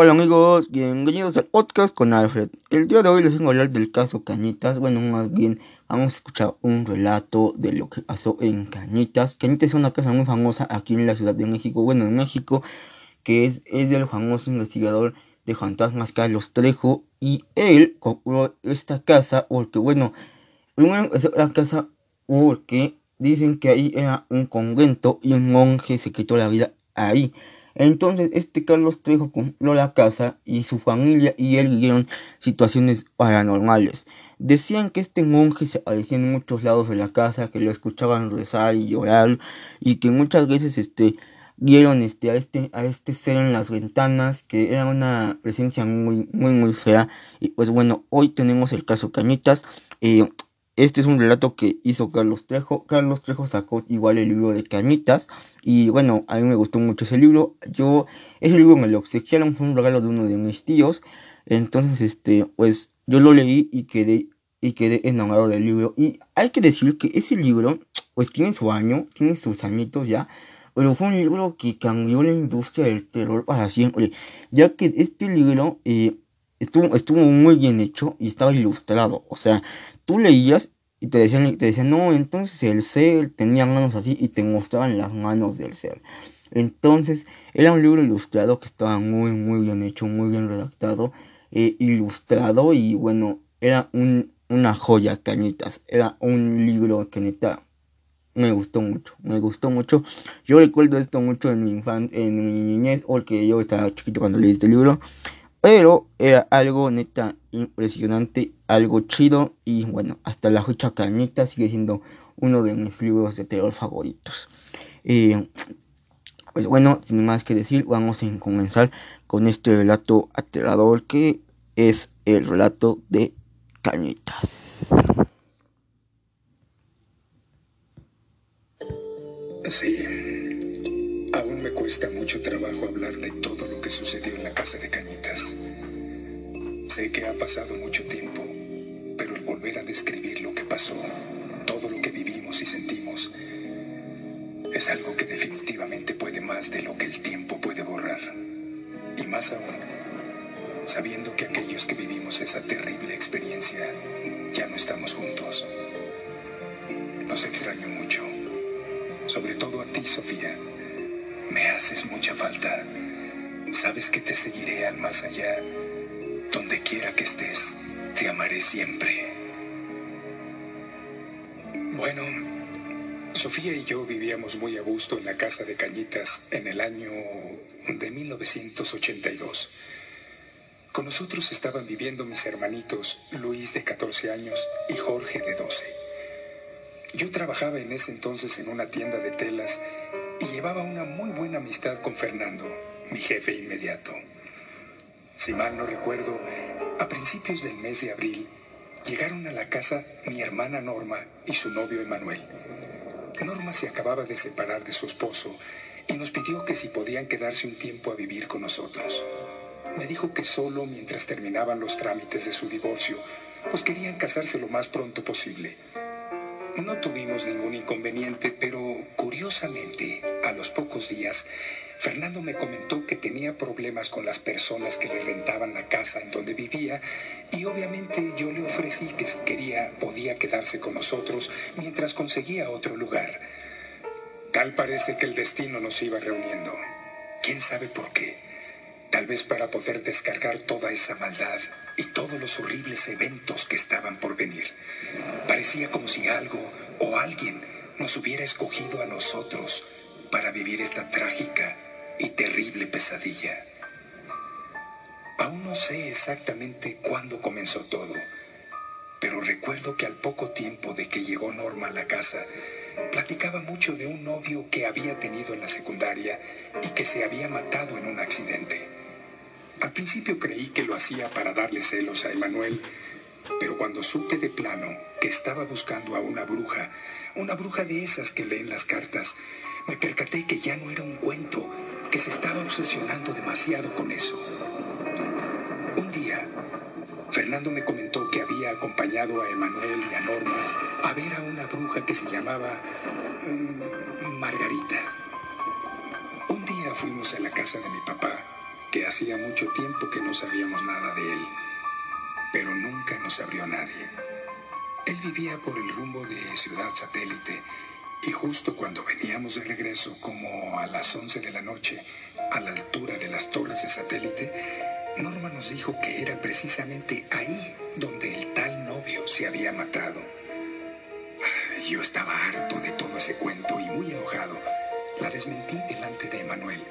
Hola amigos, bienvenidos al podcast con Alfred. El día de hoy les vengo a hablar del caso Cañitas. Bueno, más bien vamos a escuchar un relato de lo que pasó en Cañitas. Cañitas es una casa muy famosa aquí en la Ciudad de México, bueno, en México, que es, es del famoso investigador de fantasmas Carlos Trejo. Y él compró esta casa porque, bueno, primero la casa porque dicen que ahí era un convento y un monje se quitó la vida ahí. Entonces este Carlos Trejo compró la casa y su familia y él vieron situaciones paranormales. Decían que este monje se aparecía en muchos lados de la casa, que lo escuchaban rezar y llorar y que muchas veces este vieron este a este a este ser en las ventanas que era una presencia muy muy muy fea y pues bueno hoy tenemos el caso Cañitas eh, este es un relato que hizo Carlos Trejo. Carlos Trejo sacó igual el libro de Cañitas. Y bueno, a mí me gustó mucho ese libro. Yo, ese libro me lo obsequiaron, fue un regalo de uno de mis tíos. Entonces, este, pues yo lo leí y quedé, y quedé enamorado del libro. Y hay que decir que ese libro, pues tiene su año, tiene sus añitos ya. Pero fue un libro que cambió la industria del terror para siempre. Ya que este libro eh, estuvo, estuvo muy bien hecho y estaba ilustrado. O sea, tú leías y te decían, te decían, no, entonces el ser tenía manos así y te mostraban las manos del ser. Entonces, era un libro ilustrado que estaba muy, muy bien hecho, muy bien redactado, eh, ilustrado y bueno, era un, una joya, cañitas. Era un libro que neta me gustó mucho, me gustó mucho. Yo recuerdo esto mucho en mi infan en mi niñez, porque yo estaba chiquito cuando leí este libro. Pero era algo neta impresionante, algo chido y bueno, hasta la fecha Cañita sigue siendo uno de mis libros de terror favoritos. Eh, pues bueno, sin más que decir, vamos a comenzar con este relato aterrador que es el relato de Cañitas. Sí, me cuesta mucho trabajo hablar de todo lo que sucedió en la casa de Cañitas. Sé que ha pasado mucho tiempo, pero el volver a describir lo que pasó, todo lo que vivimos y sentimos, es algo que definitivamente puede más de lo que el tiempo puede borrar. Y más aún, sabiendo que aquellos que vivimos esa terrible experiencia ya no estamos juntos. Los extraño mucho, sobre todo a ti, Sofía. Me haces mucha falta. Sabes que te seguiré al más allá donde quiera que estés, te amaré siempre. Bueno, Sofía y yo vivíamos muy a gusto en la casa de Cañitas en el año de 1982. Con nosotros estaban viviendo mis hermanitos Luis de 14 años y Jorge de 12. Yo trabajaba en ese entonces en una tienda de telas y llevaba una muy buena amistad con Fernando, mi jefe inmediato. Si mal no recuerdo, a principios del mes de abril llegaron a la casa mi hermana Norma y su novio Emanuel. Norma se acababa de separar de su esposo y nos pidió que si podían quedarse un tiempo a vivir con nosotros. Me dijo que solo mientras terminaban los trámites de su divorcio, pues querían casarse lo más pronto posible. No tuvimos ningún inconveniente, pero curiosamente, a los pocos días, Fernando me comentó que tenía problemas con las personas que le rentaban la casa en donde vivía y obviamente yo le ofrecí que si quería podía quedarse con nosotros mientras conseguía otro lugar. Tal parece que el destino nos iba reuniendo. ¿Quién sabe por qué? Tal vez para poder descargar toda esa maldad y todos los horribles eventos que estaban por venir. Parecía como si algo o alguien nos hubiera escogido a nosotros para vivir esta trágica y terrible pesadilla. Aún no sé exactamente cuándo comenzó todo, pero recuerdo que al poco tiempo de que llegó Norma a la casa, platicaba mucho de un novio que había tenido en la secundaria y que se había matado en un accidente. Al principio creí que lo hacía para darle celos a Emanuel, pero cuando supe de plano que estaba buscando a una bruja, una bruja de esas que leen las cartas, me percaté que ya no era un cuento, que se estaba obsesionando demasiado con eso. Un día, Fernando me comentó que había acompañado a Emanuel y a Norma a ver a una bruja que se llamaba um, Margarita. Un día fuimos a la casa de mi papá que hacía mucho tiempo que no sabíamos nada de él, pero nunca nos abrió nadie. Él vivía por el rumbo de Ciudad Satélite y justo cuando veníamos de regreso, como a las 11 de la noche, a la altura de las torres de satélite, Norma nos dijo que era precisamente ahí donde el tal novio se había matado. Yo estaba harto de todo ese cuento y muy enojado. La desmentí delante de Emanuel.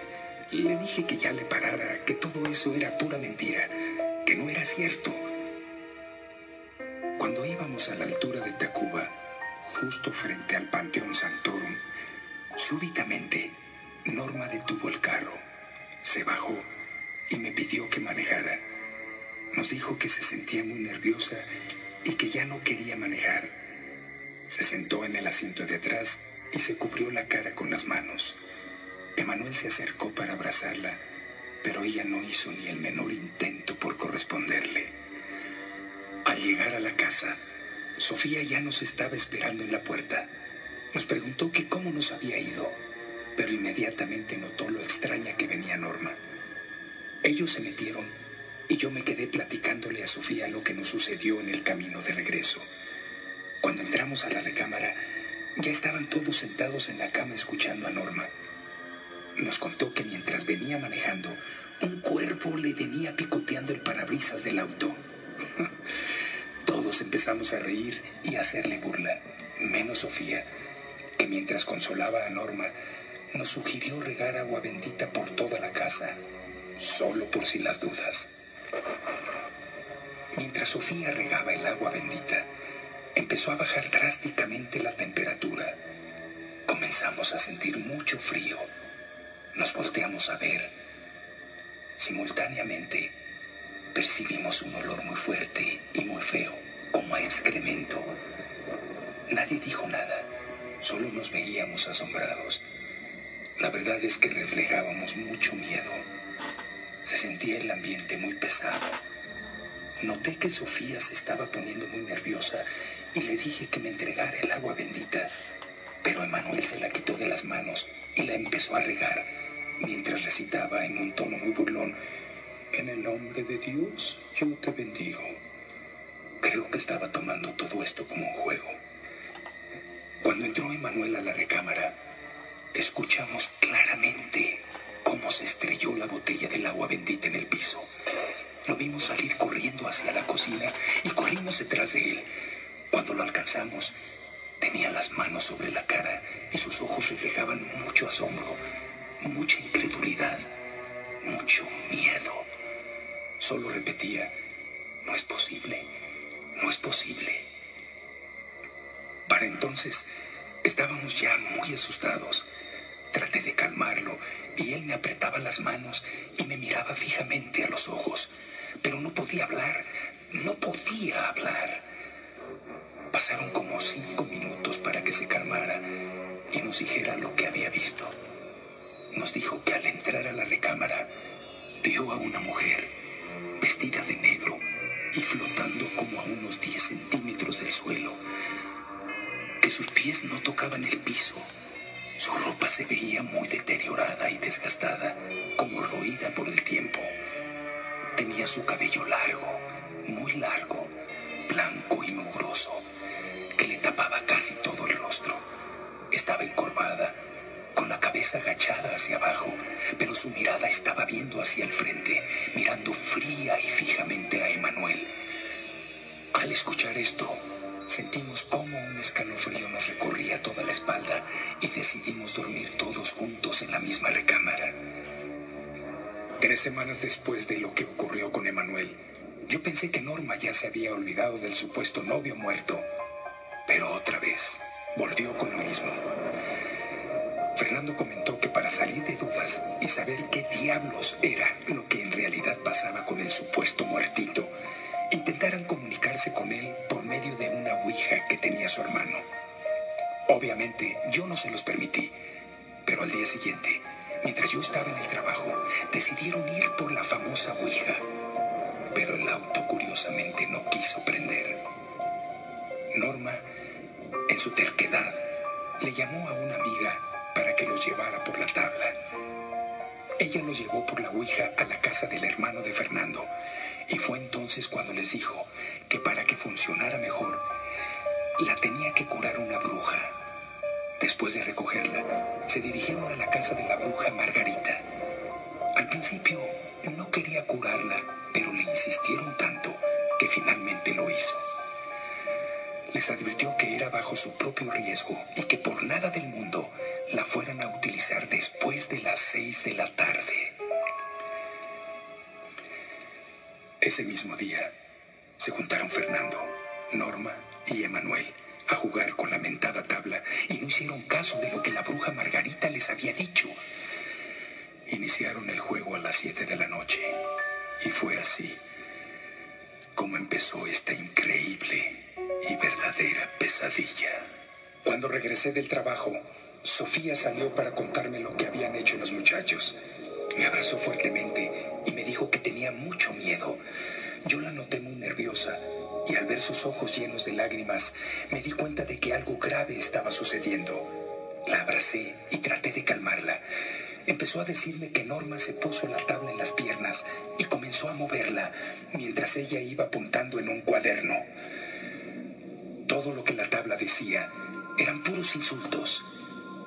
Le dije que ya le parara, que todo eso era pura mentira, que no era cierto. Cuando íbamos a la altura de Tacuba, justo frente al Panteón Santorum, súbitamente Norma detuvo el carro, se bajó y me pidió que manejara. Nos dijo que se sentía muy nerviosa y que ya no quería manejar. Se sentó en el asiento de atrás y se cubrió la cara con las manos. Emanuel se acercó para abrazarla, pero ella no hizo ni el menor intento por corresponderle. Al llegar a la casa, Sofía ya nos estaba esperando en la puerta. Nos preguntó que cómo nos había ido, pero inmediatamente notó lo extraña que venía Norma. Ellos se metieron y yo me quedé platicándole a Sofía lo que nos sucedió en el camino de regreso. Cuando entramos a la recámara, ya estaban todos sentados en la cama escuchando a Norma. Nos contó que mientras venía manejando, un cuerpo le venía picoteando el parabrisas del auto. Todos empezamos a reír y a hacerle burla, menos Sofía, que mientras consolaba a Norma, nos sugirió regar agua bendita por toda la casa, solo por si las dudas. Mientras Sofía regaba el agua bendita, empezó a bajar drásticamente la temperatura. Comenzamos a sentir mucho frío. Nos volteamos a ver. Simultáneamente, percibimos un olor muy fuerte y muy feo, como a excremento. Nadie dijo nada, solo nos veíamos asombrados. La verdad es que reflejábamos mucho miedo. Se sentía el ambiente muy pesado. Noté que Sofía se estaba poniendo muy nerviosa y le dije que me entregara el agua bendita, pero Emanuel se la quitó de las manos y la empezó a regar mientras recitaba en un tono muy burlón, en el nombre de Dios yo te bendigo. Creo que estaba tomando todo esto como un juego. Cuando entró Emanuel a la recámara, escuchamos claramente cómo se estrelló la botella del agua bendita en el piso. Lo vimos salir corriendo hacia la cocina y corrimos detrás de él. Cuando lo alcanzamos, tenía las manos sobre la cara y sus ojos reflejaban mucho asombro, mucha incredulidad, mucho miedo. Solo repetía, no es posible, no es posible. Para entonces estábamos ya muy asustados. Traté de calmarlo y él me apretaba las manos y me miraba fijamente a los ojos, pero no podía hablar, no podía hablar. Pasaron como cinco minutos para que se calmara y nos dijera lo que había visto. Nos dijo que al entrar a la recámara vio a una mujer vestida de negro y flotando como a unos 10 centímetros del suelo, que sus pies no tocaban el piso. Su ropa se veía muy deteriorada y desgastada, como roída por el tiempo. Tenía su cabello largo, muy largo, blanco y mugroso, que le tapaba casi todo el rostro. Estaba encorvada, la cabeza agachada hacia abajo, pero su mirada estaba viendo hacia el frente, mirando fría y fijamente a Emanuel. Al escuchar esto, sentimos cómo un escalofrío nos recorría toda la espalda y decidimos dormir todos juntos en la misma recámara. Tres semanas después de lo que ocurrió con Emanuel, yo pensé que Norma ya se había olvidado del supuesto novio muerto, pero otra vez volvió con lo mismo. Fernando comentó que para salir de dudas y saber qué diablos era lo que en realidad pasaba con el supuesto muertito, intentaran comunicarse con él por medio de una ouija que tenía su hermano. Obviamente yo no se los permití, pero al día siguiente, mientras yo estaba en el trabajo, decidieron ir por la famosa ouija, pero el auto curiosamente no quiso prender. Norma, en su terquedad, le llamó a una amiga que los llevara por la tabla. ella los llevó por la Ouija a la casa del hermano de Fernando. Y fue entonces cuando les dijo que para que funcionara mejor, la tenía que curar una bruja. Después de recogerla, se dirigieron a la casa de la bruja Margarita. Al principio no quería curarla, pero le insistieron tanto que finalmente lo hizo. Les advirtió que era bajo su propio riesgo y que por nada del mundo la fueran a utilizar después de las seis de la tarde. Ese mismo día se juntaron Fernando, Norma y Emanuel a jugar con la mentada tabla y no hicieron caso de lo que la bruja Margarita les había dicho. Iniciaron el juego a las siete de la noche y fue así como empezó esta increíble y verdadera pesadilla. Cuando regresé del trabajo, Sofía salió para contarme lo que habían hecho los muchachos. Me abrazó fuertemente y me dijo que tenía mucho miedo. Yo la noté muy nerviosa y al ver sus ojos llenos de lágrimas me di cuenta de que algo grave estaba sucediendo. La abracé y traté de calmarla. Empezó a decirme que Norma se puso la tabla en las piernas y comenzó a moverla mientras ella iba apuntando en un cuaderno. Todo lo que la tabla decía eran puros insultos.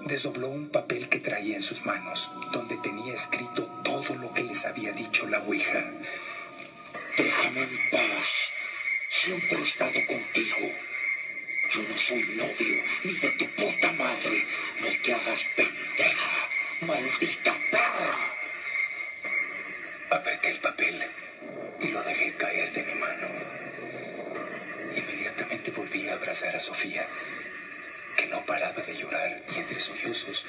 Desdobló un papel que traía en sus manos, donde tenía escrito todo lo que les había dicho la Ouija. Déjame en paz. Siempre he estado contigo. Yo no soy novio ni de tu puta madre. No te hagas pendeja, maldita perra. Apreté el papel y lo dejé caer de mi mano. Inmediatamente volví a abrazar a Sofía, que no paraba de llorar y entre sollozos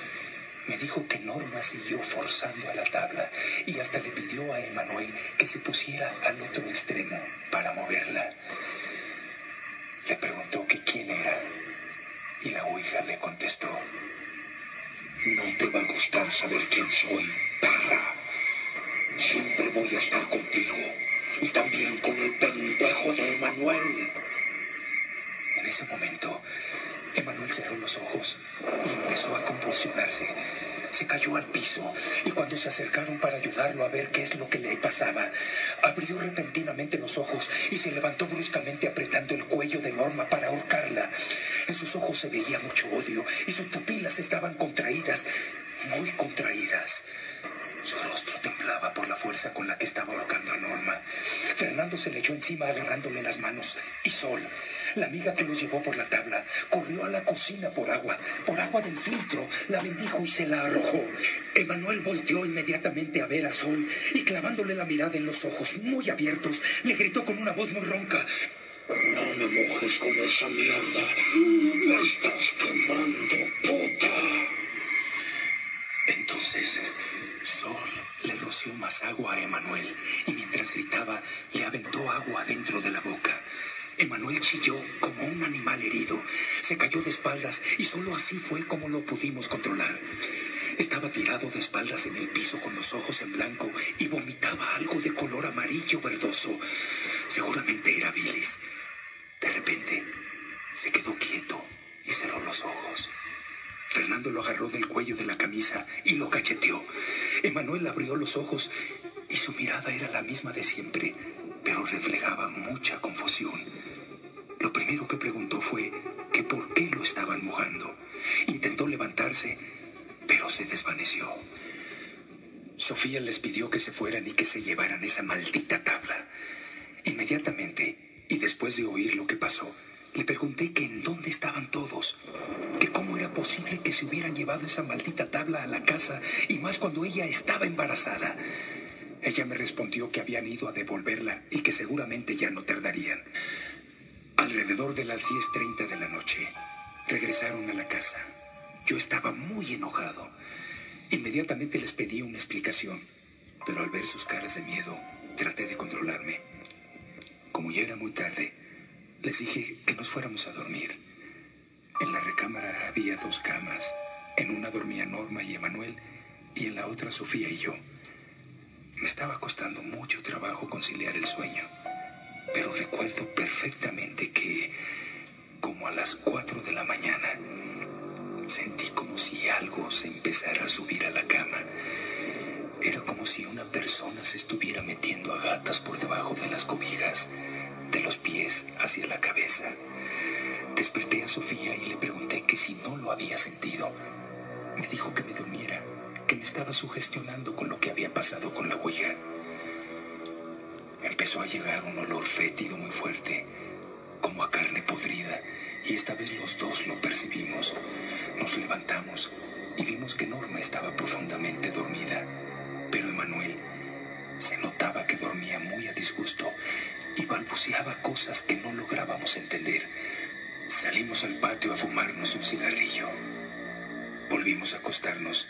me dijo que Norma siguió forzando a la tabla y hasta le pidió a Emanuel que se pusiera al otro extremo para moverla. Le preguntó que quién era y la Ouija le contestó. No te va a gustar saber quién soy, perra. Siempre voy a estar contigo. Y también con el pendejo de Emanuel. En ese momento, Emanuel cerró los ojos y empezó a convulsionarse. Se cayó al piso y cuando se acercaron para ayudarlo a ver qué es lo que le pasaba, abrió repentinamente los ojos y se levantó bruscamente apretando el cuello de Norma para ahorcarla. En sus ojos se veía mucho odio y sus pupilas estaban contraídas, muy contraídas. Su rostro temblaba por la fuerza con la que estaba ahorcando a Norma. Fernando se le echó encima agarrándole las manos y Sol, la amiga que los llevó por la tabla, corrió a la cocina por agua, por agua del filtro, la bendijo y se la arrojó. Emanuel volteó inmediatamente a ver a Sol y clavándole la mirada en los ojos muy abiertos, le gritó con una voz muy ronca. No me mojes con esa mierda. Se cayó de espaldas y solo así fue como lo pudimos controlar. Estaba tirado de espaldas en el piso con los ojos en blanco y vomitaba algo de color amarillo verdoso. Seguramente era bilis. De repente, se quedó quieto y cerró los ojos. Fernando lo agarró del cuello de la camisa y lo cacheteó. Emanuel abrió los ojos y su mirada era la misma de siempre, que se fueran y que se llevaran esa maldita tabla. Inmediatamente, y después de oír lo que pasó, le pregunté que en dónde estaban todos, que cómo era posible que se hubieran llevado esa maldita tabla a la casa, y más cuando ella estaba embarazada. Ella me respondió que habían ido a devolverla y que seguramente ya no tardarían. Alrededor de las 10.30 de la noche, regresaron a la casa. Yo estaba muy enojado. Inmediatamente les pedí una explicación, pero al ver sus caras de miedo, traté de controlarme. Como ya era muy tarde, les dije que nos fuéramos a dormir. En la recámara había dos camas. En una dormía Norma y Emanuel y en la otra Sofía y yo. Me estaba costando mucho trabajo conciliar el sueño, pero recuerdo perfectamente que, como a las cuatro de la mañana, sentí como si algo se empezara a subir a la cama. Era como si una persona se estuviera metiendo a gatas por debajo de las cobijas, de los pies hacia la cabeza. Desperté a Sofía y le pregunté que si no lo había sentido. Me dijo que me durmiera, que me estaba sugestionando con lo que había pasado con la Ouija. Empezó a llegar un olor fétido muy fuerte, como a carne podrida, y esta vez los dos lo percibimos. Nos levantamos y vimos que Norma estaba profundamente dormida, pero Emanuel se notaba que dormía muy a disgusto y balbuceaba cosas que no lográbamos entender. Salimos al patio a fumarnos un cigarrillo. Volvimos a acostarnos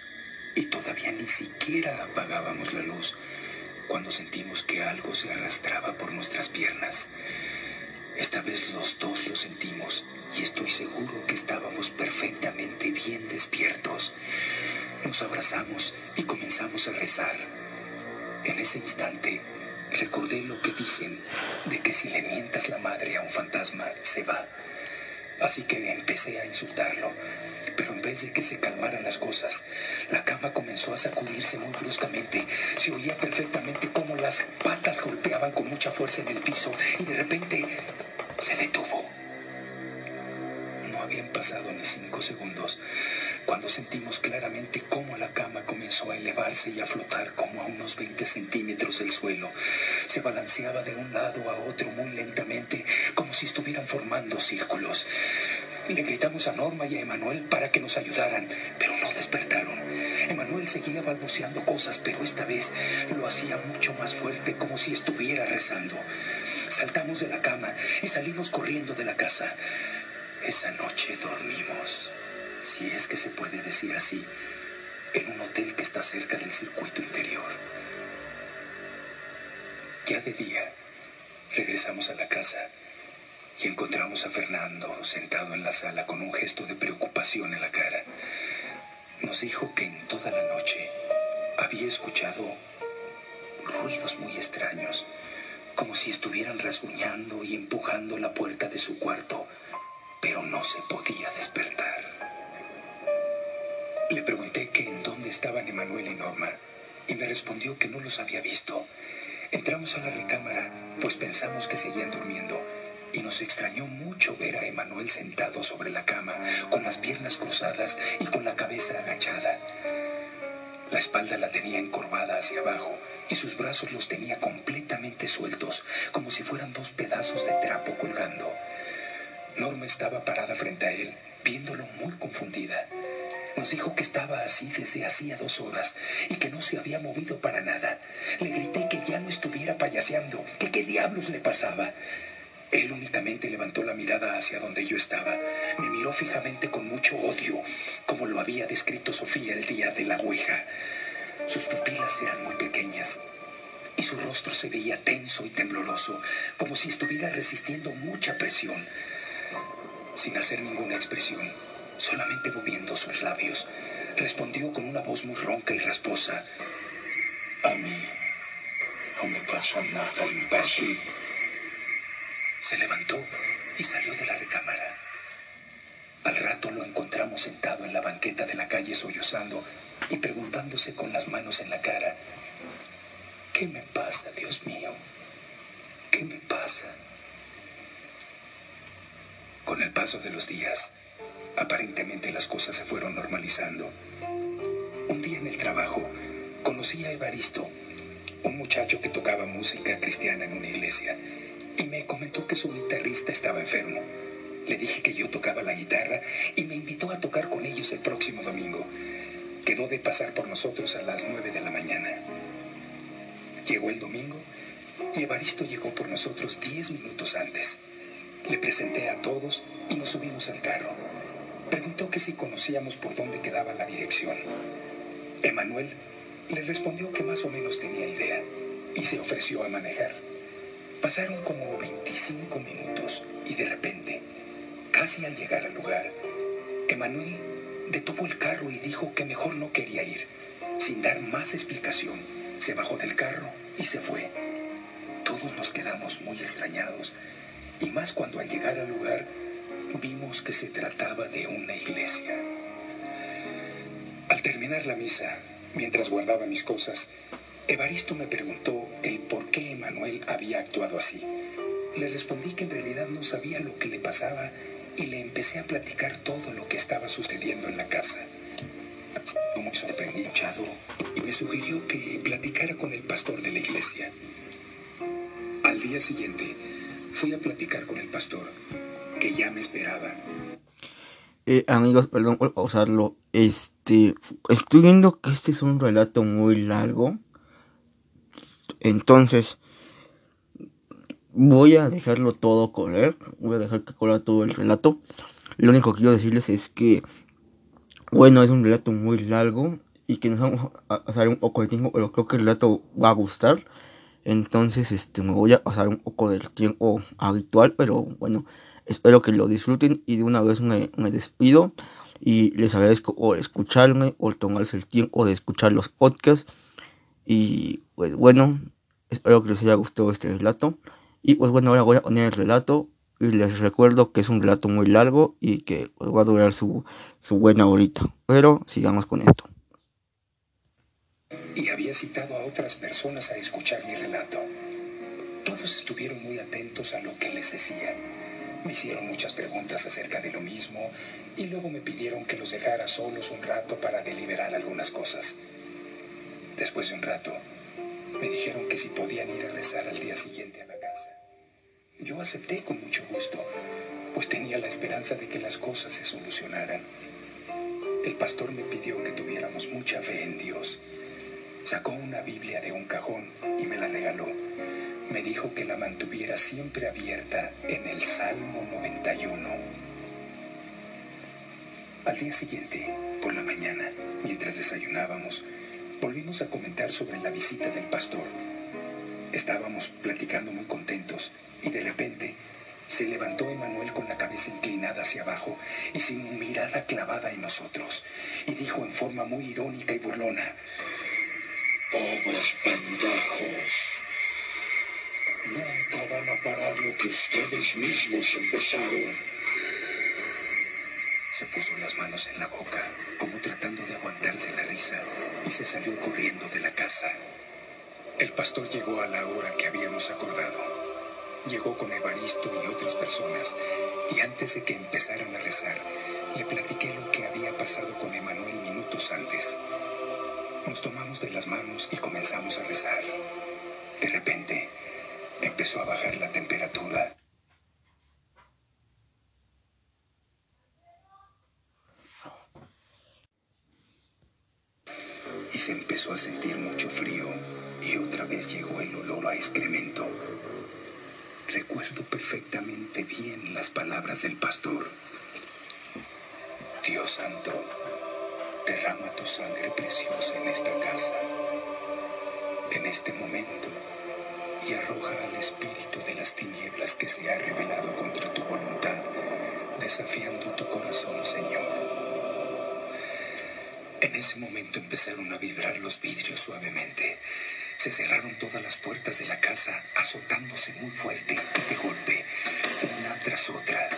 y todavía ni siquiera apagábamos la luz cuando sentimos que algo se arrastraba por nuestras piernas. Esta vez los dos lo sentimos y estoy seguro que estábamos perfectamente bien despiertos. Nos abrazamos y comenzamos a rezar. En ese instante recordé lo que dicen de que si le mientas la madre a un fantasma, se va. Así que empecé a insultarlo, pero en vez de que se calmaran las cosas, la cama comenzó a sacudirse muy bruscamente. Se oía perfectamente cómo las patas golpeaban con mucha fuerza en el piso y de repente se detuvo. No habían pasado ni cinco segundos cuando sentimos claramente cómo la cama comenzó a elevarse y a flotar como a unos 20 centímetros del suelo. Se balanceaba de un lado a otro muy lentamente, como si estuvieran formando círculos. Le gritamos a Norma y a Emanuel para que nos ayudaran, pero no despertaron. Emanuel seguía balbuceando cosas, pero esta vez lo hacía mucho más fuerte, como si estuviera rezando. Saltamos de la cama y salimos corriendo de la casa. Esa noche dormimos, si es que se puede decir así, en un hotel que está cerca del circuito interior. Ya de día, regresamos a la casa y encontramos a Fernando sentado en la sala con un gesto de preocupación en la cara. Nos dijo que en toda la noche había escuchado ruidos muy extraños, como si estuvieran rasguñando y empujando la puerta de su cuarto, pero no se podía despertar. Le pregunté que en dónde estaban Emanuel y Norma, y me respondió que no los había visto. Entramos a la recámara, pues pensamos que seguían durmiendo y nos extrañó mucho ver a Emanuel sentado sobre la cama, con las piernas cruzadas y con la cabeza agachada. La espalda la tenía encorvada hacia abajo y sus brazos los tenía completamente sueltos, como si fueran dos pedazos de trapo colgando. Norma estaba parada frente a él, viéndolo muy confundida. Nos dijo que estaba así desde hacía dos horas y que no se había movido para nada. Le grité que ya no estuviera payaseando, que qué diablos le pasaba. Él únicamente levantó la mirada hacia donde yo estaba. Me miró fijamente con mucho odio, como lo había descrito Sofía el día de la Ouija. Sus pupilas eran muy pequeñas y su rostro se veía tenso y tembloroso, como si estuviera resistiendo mucha presión. Sin hacer ninguna expresión, solamente moviendo sus labios, respondió con una voz muy ronca y rasposa. A mí no me pasa nada, imbécil. Se levantó y salió de la recámara. Al rato lo encontramos sentado en la banqueta de la calle sollozando y preguntándose con las manos en la cara, ¿qué me pasa, Dios mío? ¿Qué me pasa? Con el paso de los días, aparentemente las cosas se fueron normalizando. Un día en el trabajo, conocí a Evaristo, un muchacho que tocaba música cristiana en una iglesia y me comentó que su guitarrista estaba enfermo. Le dije que yo tocaba la guitarra y me invitó a tocar con ellos el próximo domingo. Quedó de pasar por nosotros a las nueve de la mañana. Llegó el domingo y Evaristo llegó por nosotros diez minutos antes. Le presenté a todos y nos subimos al carro. Preguntó que si conocíamos por dónde quedaba la dirección. Emanuel le respondió que más o menos tenía idea y se ofreció a manejar. Pasaron como 25 minutos y de repente, casi al llegar al lugar, Emanuel detuvo el carro y dijo que mejor no quería ir. Sin dar más explicación, se bajó del carro y se fue. Todos nos quedamos muy extrañados y más cuando al llegar al lugar vimos que se trataba de una iglesia. Al terminar la misa, Mientras guardaba mis cosas, Evaristo me preguntó el por qué Emanuel había actuado así. Le respondí que en realidad no sabía lo que le pasaba y le empecé a platicar todo lo que estaba sucediendo en la casa. Muy sorprendido y me sugirió que platicara con el pastor de la iglesia. Al día siguiente fui a platicar con el pastor, que ya me esperaba. Eh, amigos, perdón por pausarlo. Este, estoy viendo que este es un relato muy largo. Entonces, voy a dejarlo todo correr. Voy a dejar que corra todo el relato. Lo único que quiero decirles es que, bueno, es un relato muy largo y que nos vamos a pasar un poco de tiempo, pero creo que el relato va a gustar. Entonces, este, me voy a pasar un poco del tiempo habitual, pero bueno, espero que lo disfruten y de una vez me, me despido y les agradezco por escucharme, por tomarse el tiempo de escuchar los podcasts y pues bueno, espero que les haya gustado este relato. Y pues bueno, ahora voy a poner el relato y les recuerdo que es un relato muy largo y que pues, va a durar su, su buena horita. Pero sigamos con esto. Y había citado a otras personas a escuchar mi relato. Todos estuvieron muy atentos a lo que les decía. Me hicieron muchas preguntas acerca de lo mismo y luego me pidieron que los dejara solos un rato para deliberar algunas cosas. Después de un rato, me dijeron que si podían ir a rezar al día siguiente a la casa. Yo acepté con mucho gusto, pues tenía la esperanza de que las cosas se solucionaran. El pastor me pidió que tuviéramos mucha fe en Dios. Sacó una Biblia de un cajón y me la regaló. Me dijo que la mantuviera siempre abierta en el Salmo 91. Al día siguiente, por la mañana, mientras desayunábamos, volvimos a comentar sobre la visita del pastor. Estábamos platicando muy contentos y de repente se levantó Emanuel con la cabeza inclinada hacia abajo y sin mirada clavada en nosotros y dijo en forma muy irónica y burlona, Pobres pendejos. Nunca van a parar lo que ustedes mismos empezaron. Se puso las manos en la boca, como tratando de aguantarse la risa, y se salió corriendo de la casa. El pastor llegó a la hora que habíamos acordado. Llegó con Evaristo y otras personas, y antes de que empezaran a rezar, le platiqué lo que había pasado con Emanuel minutos antes. Nos tomamos de las manos y comenzamos a rezar. De repente, empezó a bajar la temperatura. Y se empezó a sentir mucho frío y otra vez llegó el olor a excremento. Recuerdo perfectamente bien las palabras del pastor. Dios santo, derrama tu sangre preciosa en esta casa, en este momento, y arroja al espíritu de las tinieblas que se ha revelado contra tu voluntad, desafiando tu corazón, Señor. En ese momento empezaron a vibrar los vidrios suavemente. Se cerraron todas las puertas de la casa, azotándose muy fuerte y de golpe, una tras otra.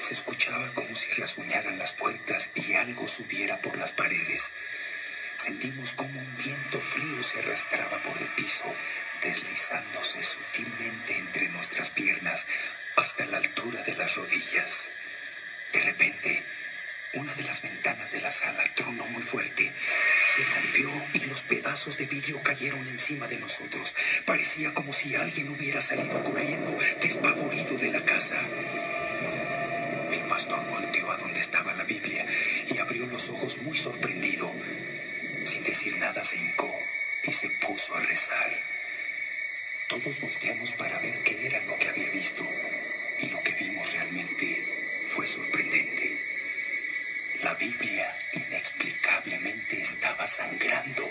Se escuchaba como si rasguñaran las puertas y algo subiera por las paredes. Sentimos como un viento frío se arrastraba por el piso, deslizándose sutilmente entre nuestras piernas hasta la altura de las rodillas. De repente, una de las ventanas de la sala tronó muy fuerte. Se rompió y los pedazos de vidrio cayeron encima de nosotros. Parecía como si alguien hubiera salido corriendo, despavorido de la casa. El pastor volteó a donde estaba la Biblia y abrió los ojos muy sorprendido. Sin decir nada se hincó y se puso a rezar. Todos volteamos para ver qué era lo que había visto y lo que vimos realmente fue sorprendente. La Biblia inexplicablemente estaba sangrando.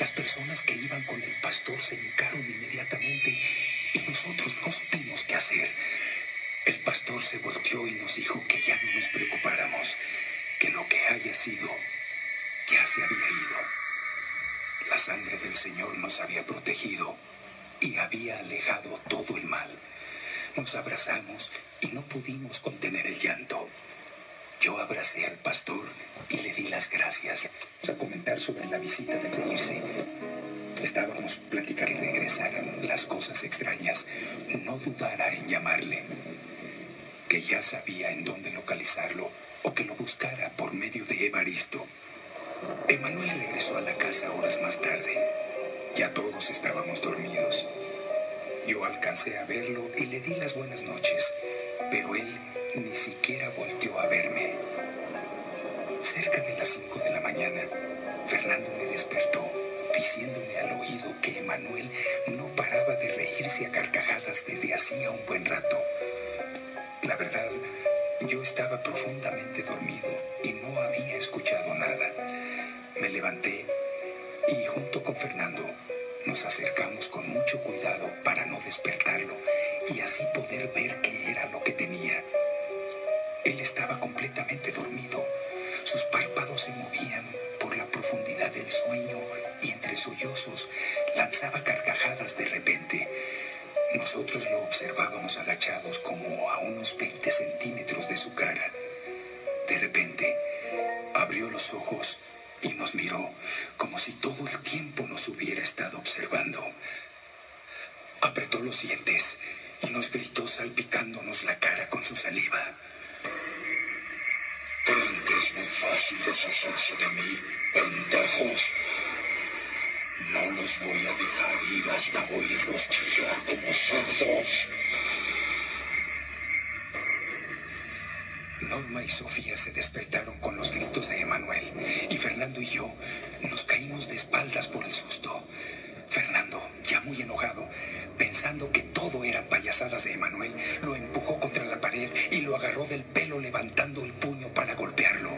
Las personas que iban con el pastor se hincaron inmediatamente y nosotros no supimos qué hacer. El pastor se volteó y nos dijo que ya no nos preocupáramos, que lo que haya sido ya se había ido. La sangre del Señor nos había protegido y había alejado todo el mal. Nos abrazamos y no pudimos contener el llanto. Yo abracé al pastor y le di las gracias. A comentar sobre la visita de seguirse. Estábamos platicando que regresaran las cosas extrañas. No dudara en llamarle. Que ya sabía en dónde localizarlo o que lo buscara por medio de Evaristo. Emanuel regresó a la casa horas más tarde. Ya todos estábamos dormidos. Yo alcancé a verlo y le di las buenas noches, pero él ni siquiera volteó a verme. Cerca de las cinco de la mañana, Fernando me despertó diciéndome al oído que Emanuel no paraba de reírse a carcajadas desde hacía un buen rato. La verdad, yo estaba profundamente dormido y no había escuchado nada. Me levanté y junto con Fernando nos acercamos con mucho cuidado para no despertarlo y así poder ver qué era lo que tenía. Él estaba completamente dormido. Sus párpados se movían por la profundidad del sueño y entre sollozos lanzaba carcajadas de repente. Nosotros lo observábamos agachados como a unos 20 centímetros de su cara. De repente, abrió los ojos y nos miró como si todo el tiempo nos hubiera estado observando. Apretó los dientes y nos gritó salpicándonos la cara con su saliva. ¿Creen que es muy fácil deshacerse de mí, pendejos? No los voy a dejar ir hasta oírlos chillar como cerdos. Norma y Sofía se despertaron con los gritos de Emanuel y Fernando y yo nos caímos de espaldas por el susto. Fernando, ya muy enojado, pensando que todo eran payasadas de Emanuel, lo empujó contra la pared y lo agarró del pelo levantando el puño para golpearlo.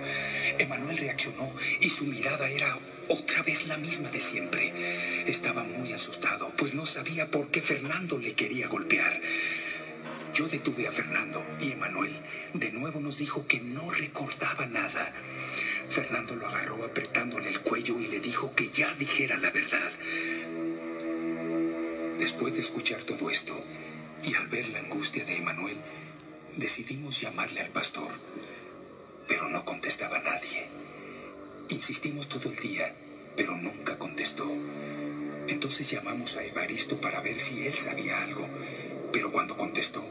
Emanuel reaccionó y su mirada era otra vez la misma de siempre. Estaba muy asustado, pues no sabía por qué Fernando le quería golpear. Yo detuve a Fernando y Emanuel de nuevo nos dijo que no recordaba nada. Fernando lo agarró apretándole el cuello y le dijo que ya dijera la verdad. Después de escuchar todo esto y al ver la angustia de Emanuel, decidimos llamarle al pastor, pero no contestaba nadie. Insistimos todo el día, pero nunca contestó. Entonces llamamos a Evaristo para ver si él sabía algo, pero cuando contestó,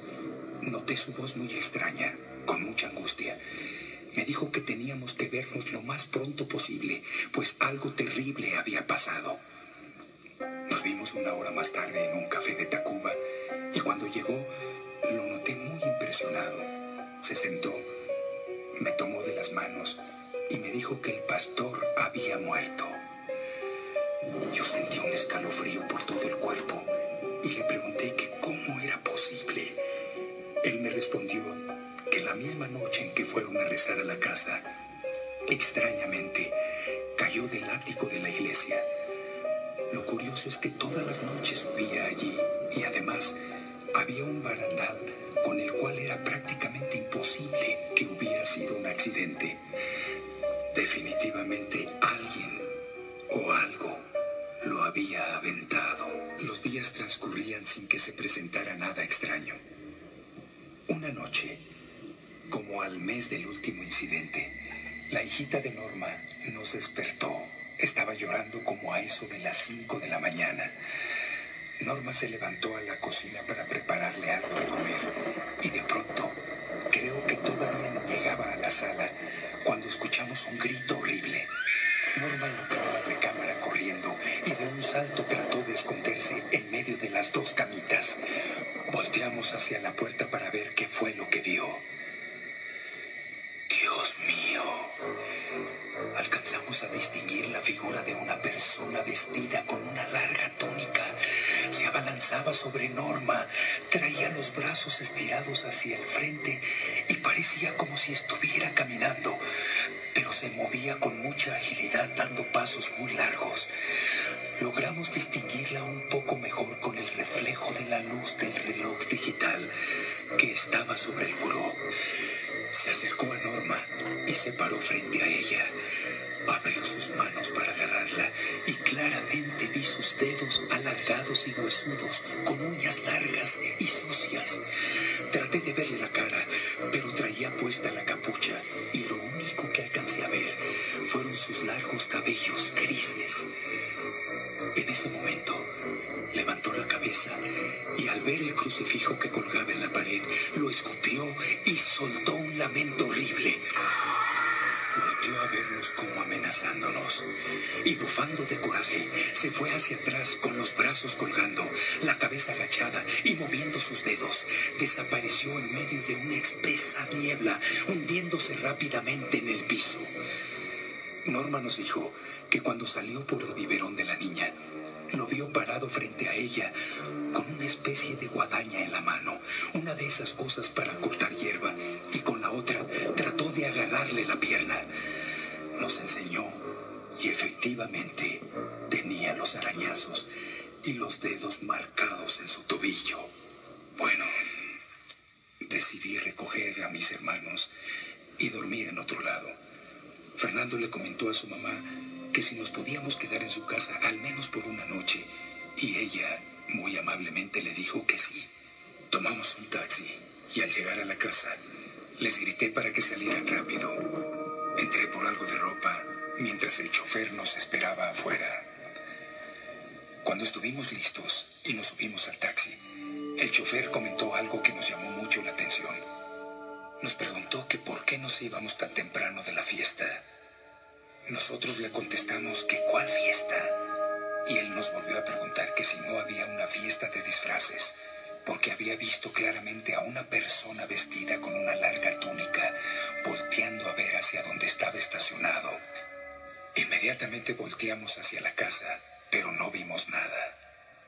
noté su voz muy extraña, con mucha angustia. Me dijo que teníamos que vernos lo más pronto posible, pues algo terrible había pasado. Nos vimos una hora más tarde en un café de Tacuba y cuando llegó lo noté muy impresionado. Se sentó, me tomó de las manos y me dijo que el pastor había muerto. Yo sentí un escalofrío por todo el cuerpo y le pregunté que cómo era posible. Él me respondió que la misma noche en que fueron a rezar a la casa, extrañamente, cayó del ático de la iglesia. Lo curioso es que todas las noches subía allí y además había un barandal con el cual era prácticamente imposible que hubiera sido un accidente. Definitivamente alguien o algo lo había aventado. Los días transcurrían sin que se presentara nada extraño. Una noche, como al mes del último incidente, la hijita de Norma nos despertó. Estaba llorando como a eso de las cinco de la mañana. Norma se levantó a la cocina para prepararle algo de comer y de pronto, creo que todavía no llegaba a la sala cuando escuchamos un grito horrible. Norma entró a la recámara corriendo y de un salto trató de esconderse en medio de las dos camitas. Volteamos hacia la puerta para ver qué fue lo que vio. Dios mío. Alcanzamos a distinguir la figura de una persona vestida con una larga túnica. Se abalanzaba sobre Norma, traía los brazos estirados hacia el frente y parecía como si estuviera caminando, pero se movía con mucha agilidad dando pasos muy largos. Logramos distinguirla un poco mejor con el reflejo de la luz del reloj digital que estaba sobre el buró. Se acercó a Norma y se paró frente a ella. Abrió sus manos para agarrarla y claramente vi sus dedos alargados y huesudos, con uñas largas y sucias. Traté de verle la cara, pero traía puesta la capucha y lo único que alcancé a ver fueron sus largos cabellos grises. En ese momento levantó la cabeza y al ver el crucifijo que colgaba en la pared, lo escupió y soltó un lamento horrible. Volvió a vernos como amenazándonos y bufando de coraje se fue hacia atrás con los brazos colgando, la cabeza agachada y moviendo sus dedos. Desapareció en medio de una espesa niebla, hundiéndose rápidamente en el piso. Norma nos dijo que cuando salió por el biberón de la niña, lo vio parado frente a ella con una especie de guadaña en la mano, una de esas cosas para cortar hierba, y con la otra trató de agarrarle la pierna. Nos enseñó y efectivamente tenía los arañazos y los dedos marcados en su tobillo. Bueno, decidí recoger a mis hermanos y dormir en otro lado. Fernando le comentó a su mamá que si nos podíamos quedar en su casa al menos por una noche, y ella muy amablemente le dijo que sí. Tomamos un taxi y al llegar a la casa les grité para que salieran rápido. Entré por algo de ropa mientras el chofer nos esperaba afuera. Cuando estuvimos listos y nos subimos al taxi, el chofer comentó algo que nos llamó mucho la atención. Nos preguntó que por qué nos íbamos tan temprano de la fiesta. Nosotros le contestamos que cuál fiesta. Y él nos volvió a preguntar que si no había una fiesta de disfraces, porque había visto claramente a una persona vestida con una larga túnica, volteando a ver hacia donde estaba estacionado. Inmediatamente volteamos hacia la casa, pero no vimos nada.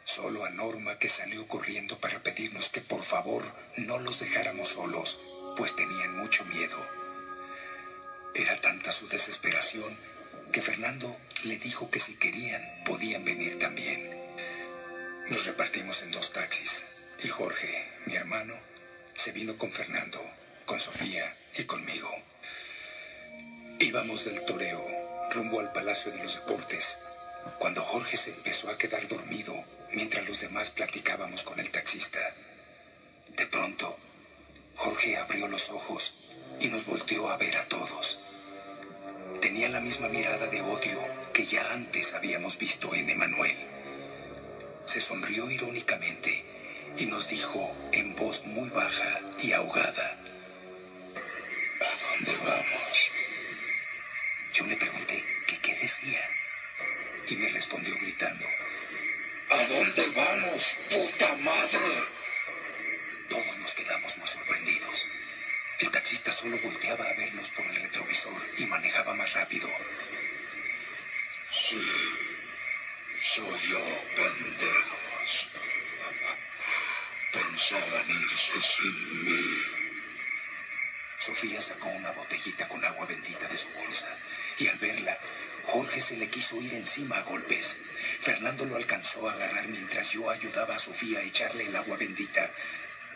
Solo a Norma que salió corriendo para pedirnos que por favor no los dejáramos solos, pues tenían mucho miedo. Era tanta su desesperación que Fernando le dijo que si querían podían venir también. Nos repartimos en dos taxis y Jorge, mi hermano, se vino con Fernando, con Sofía y conmigo. Íbamos del toreo rumbo al Palacio de los Deportes cuando Jorge se empezó a quedar dormido mientras los demás platicábamos con el taxista. De pronto, Jorge abrió los ojos y nos volteó a ver a todos. Tenía la misma mirada de odio que ya antes habíamos visto en Emanuel. Se sonrió irónicamente y nos dijo en voz muy baja y ahogada, ¿A dónde vamos? Yo le pregunté que qué decía y me respondió gritando, ¿A dónde vamos, puta madre? Todos nos quedamos muy sorprendidos. Solo volteaba a vernos por el retrovisor y manejaba más rápido. Sí, soy yo, pendejos. Pensaban irse sin mí. Sofía sacó una botellita con agua bendita de su bolsa y al verla, Jorge se le quiso ir encima a golpes. Fernando lo alcanzó a agarrar mientras yo ayudaba a Sofía a echarle el agua bendita.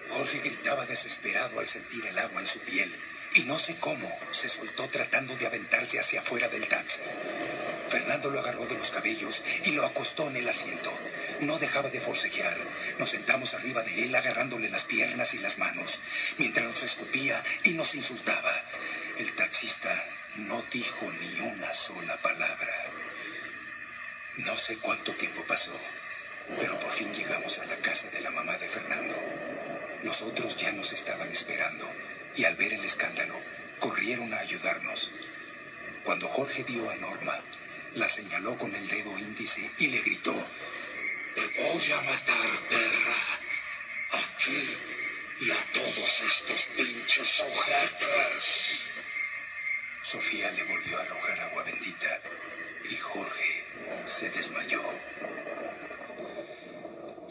Jorge gritaba desesperado al sentir el agua en su piel y no sé cómo se soltó tratando de aventarse hacia afuera del taxi. Fernando lo agarró de los cabellos y lo acostó en el asiento. No dejaba de forcejear. Nos sentamos arriba de él agarrándole las piernas y las manos, mientras nos escupía y nos insultaba. El taxista no dijo ni una sola palabra. No sé cuánto tiempo pasó, pero por fin llegamos a la casa de la mamá de Fernando. Los otros ya nos estaban esperando y al ver el escándalo, corrieron a ayudarnos. Cuando Jorge vio a Norma, la señaló con el dedo índice y le gritó, Te voy a matar, perra. Aquí y a todos estos pinches ojetes. Sofía le volvió a arrojar agua bendita y Jorge se desmayó.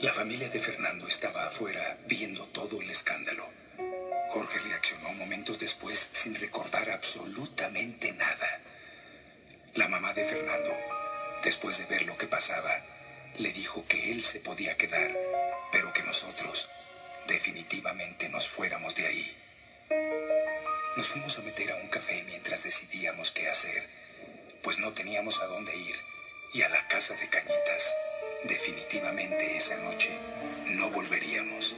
La familia de Fernando estaba afuera viendo todo el escándalo. Jorge reaccionó momentos después sin recordar absolutamente nada. La mamá de Fernando, después de ver lo que pasaba, le dijo que él se podía quedar, pero que nosotros definitivamente nos fuéramos de ahí. Nos fuimos a meter a un café mientras decidíamos qué hacer, pues no teníamos a dónde ir y a la casa de cañitas. Definitivamente esa noche no volveríamos.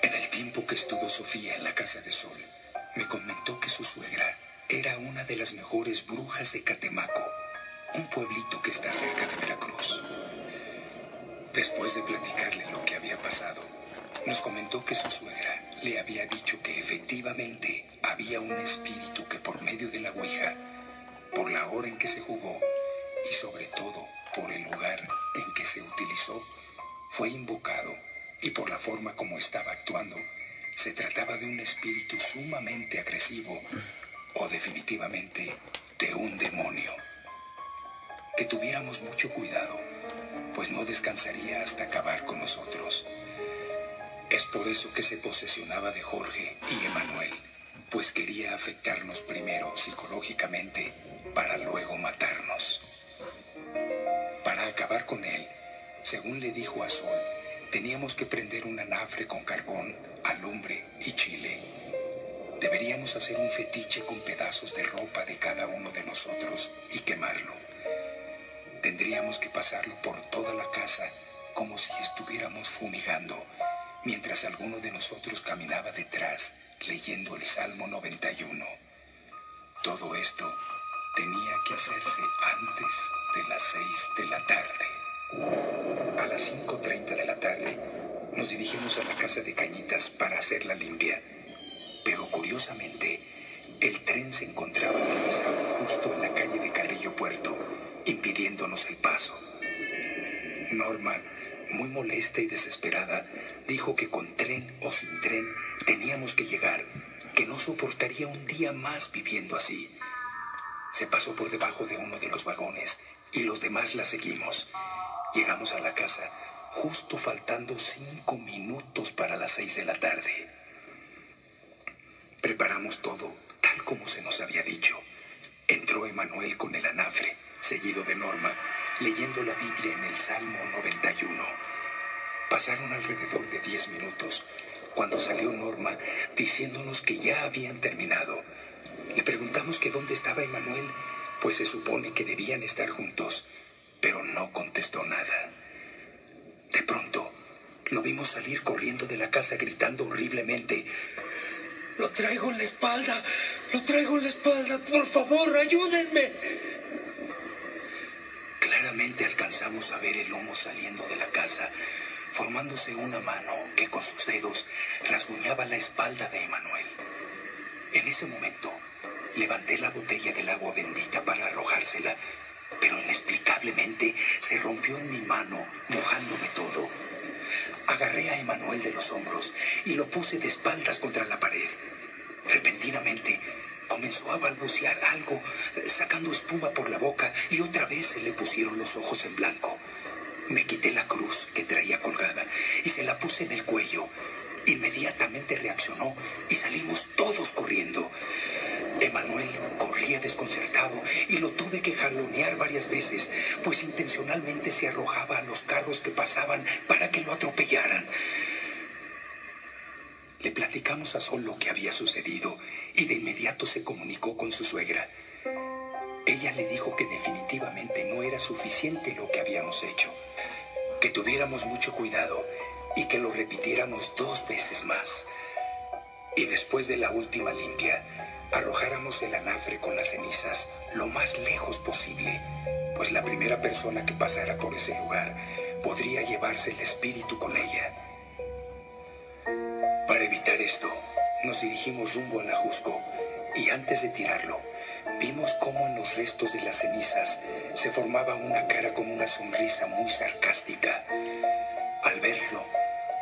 En el tiempo que estuvo Sofía en la Casa de Sol, me comentó que su suegra era una de las mejores brujas de Catemaco, un pueblito que está cerca de Veracruz. Después de platicarle lo que había pasado, nos comentó que su suegra le había dicho que efectivamente había un espíritu que por medio de la Ouija, por la hora en que se jugó y sobre todo por el lugar en que se utilizó, fue invocado y por la forma como estaba actuando, se trataba de un espíritu sumamente agresivo o definitivamente de un demonio. Que tuviéramos mucho cuidado, pues no descansaría hasta acabar con nosotros. Es por eso que se posesionaba de Jorge y Emanuel, pues quería afectarnos primero psicológicamente para luego matarnos. Para acabar con él, según le dijo a Sol, teníamos que prender un anafre con carbón, alumbre y chile. Deberíamos hacer un fetiche con pedazos de ropa de cada uno de nosotros y quemarlo. Tendríamos que pasarlo por toda la casa como si estuviéramos fumigando, mientras alguno de nosotros caminaba detrás leyendo el Salmo 91. Todo esto tenía que hacerse antes de las 6 de la tarde. A las 5.30 de la tarde nos dirigimos a la casa de Cañitas para hacerla limpia. Pero curiosamente, el tren se encontraba aterrizado justo en la calle de Carrillo Puerto, impidiéndonos el paso. Norma, muy molesta y desesperada, dijo que con tren o sin tren teníamos que llegar, que no soportaría un día más viviendo así. Se pasó por debajo de uno de los vagones y los demás la seguimos. Llegamos a la casa justo faltando cinco minutos para las seis de la tarde. Preparamos todo tal como se nos había dicho. Entró Emanuel con el anafre, seguido de Norma, leyendo la Biblia en el Salmo 91. Pasaron alrededor de diez minutos cuando salió Norma diciéndonos que ya habían terminado. Le preguntamos que dónde estaba Emanuel, pues se supone que debían estar juntos, pero no contestó nada. De pronto, lo vimos salir corriendo de la casa gritando horriblemente. Lo traigo en la espalda, lo traigo en la espalda, por favor, ayúdenme. Claramente alcanzamos a ver el humo saliendo de la casa, formándose una mano que con sus dedos rasguñaba la espalda de Emanuel. En ese momento, levanté la botella del agua bendita para arrojársela, pero inexplicablemente se rompió en mi mano, mojándome todo. Agarré a Emanuel de los hombros y lo puse de espaldas contra la pared. Repentinamente comenzó a balbucear algo, sacando espuma por la boca y otra vez se le pusieron los ojos en blanco. Me quité la cruz que traía colgada y se la puse en el cuello. Inmediatamente reaccionó y salimos todos corriendo. Emanuel corría desconcertado y lo tuve que jalonear varias veces, pues intencionalmente se arrojaba a los carros que pasaban para que lo atropellaran. Le platicamos a Sol lo que había sucedido y de inmediato se comunicó con su suegra. Ella le dijo que definitivamente no era suficiente lo que habíamos hecho, que tuviéramos mucho cuidado y que lo repitiéramos dos veces más. Y después de la última limpia, arrojáramos el anafre con las cenizas lo más lejos posible, pues la primera persona que pasara por ese lugar podría llevarse el espíritu con ella. Para evitar esto, nos dirigimos rumbo al ajusco y antes de tirarlo, vimos cómo en los restos de las cenizas se formaba una cara con una sonrisa muy sarcástica. Al verlo,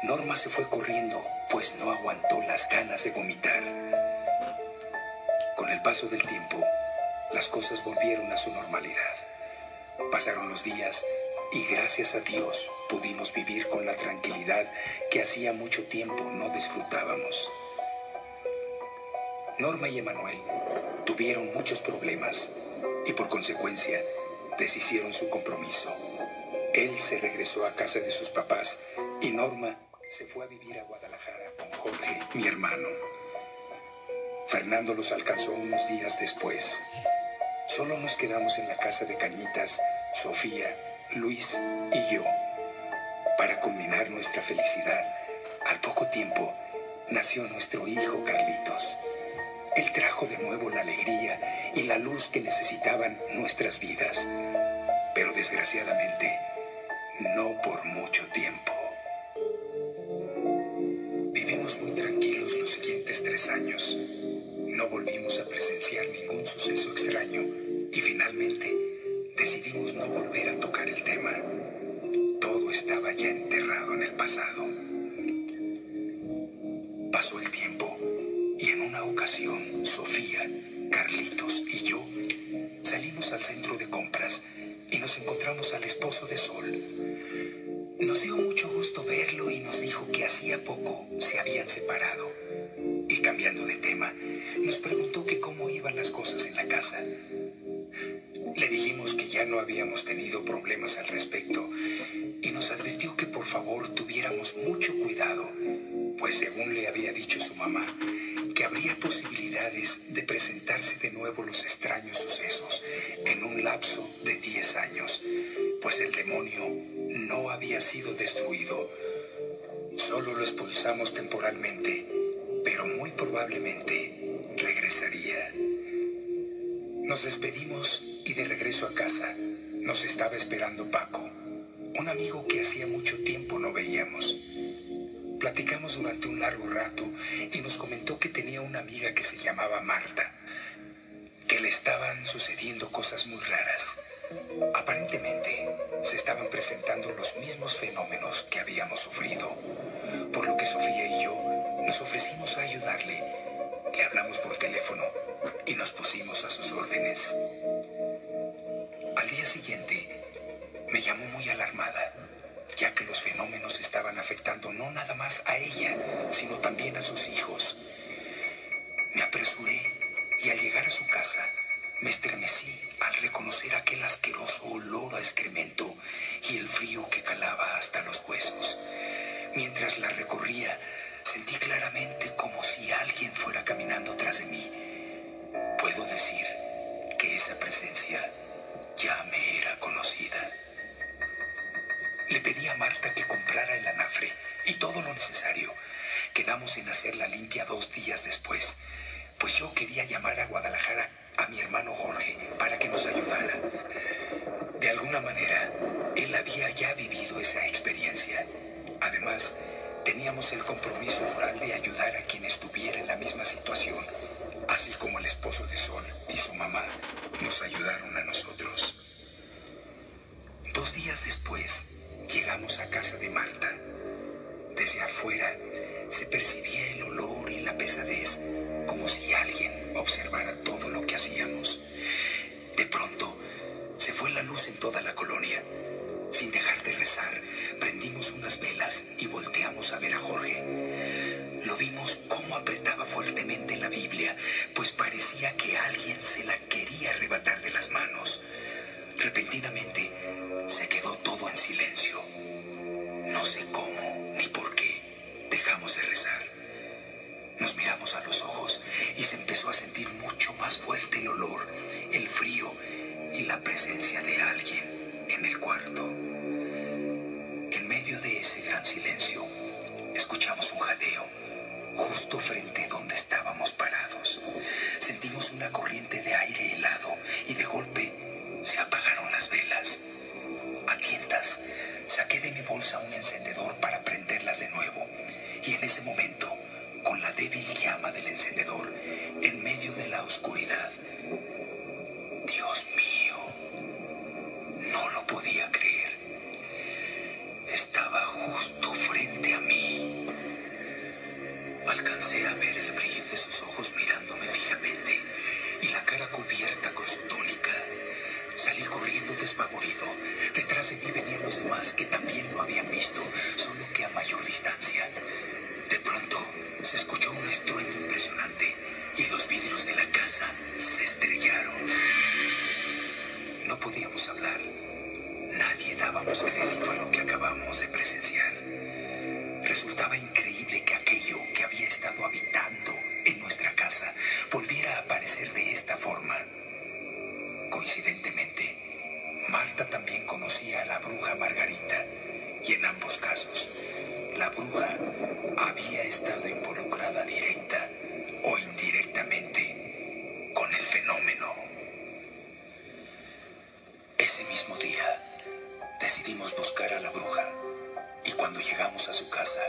Norma se fue corriendo, pues no aguantó las ganas de vomitar. Con el paso del tiempo, las cosas volvieron a su normalidad. Pasaron los días y gracias a Dios pudimos vivir con la tranquilidad que hacía mucho tiempo no disfrutábamos. Norma y Emanuel tuvieron muchos problemas y por consecuencia deshicieron su compromiso. Él se regresó a casa de sus papás y Norma se fue a vivir a Guadalajara con Jorge, mi hermano. Fernando los alcanzó unos días después. Solo nos quedamos en la casa de Cañitas, Sofía, Luis y yo. Para culminar nuestra felicidad, al poco tiempo nació nuestro hijo Carlitos. Él trajo de nuevo la alegría y la luz que necesitaban nuestras vidas. Pero desgraciadamente, no por mucho tiempo. Un amigo que hacía mucho tiempo no veíamos. Platicamos durante un largo rato y nos comentó que tenía una amiga que se llamaba Marta, que le estaban sucediendo cosas muy raras. Aparentemente se estaban presentando los mismos fenómenos que habíamos sufrido, por lo que Sofía y yo nos ofrecimos a ayudarle. Le hablamos por teléfono y nos pusimos a sus órdenes. Al día siguiente me llamó muy alarmada, ya que los fenómenos estaban afectando no nada más a ella, sino también a sus hijos. Me apresuré y al llegar a su casa me estremecí al reconocer aquel asqueroso olor a excremento y el frío que calaba hasta los huesos. Mientras la recorría, sentí claramente como si alguien fuera caminando tras de mí. Puedo decir que esa presencia ya me era conocida. Le pedí a Marta que comprara el anafre y todo lo necesario. Quedamos en hacer la limpia dos días después, pues yo quería llamar a Guadalajara a mi hermano Jorge para que nos ayudara. De alguna manera, él había ya vivido esa experiencia. Además, teníamos el compromiso moral de ayudar a quien estuviera en la misma situación, así como el esposo de Sol y su mamá nos ayudaron a nosotros. Dos días después, llegamos a casa de Marta. Desde afuera se percibía el olor y la pesadez, como si alguien observara todo lo que hacíamos. De pronto, se fue la luz en toda la colonia. Sin dejar de rezar, prendimos unas velas y volteamos a ver a Jorge. Lo vimos cómo apretaba fuertemente la Biblia, bruja y cuando llegamos a su casa,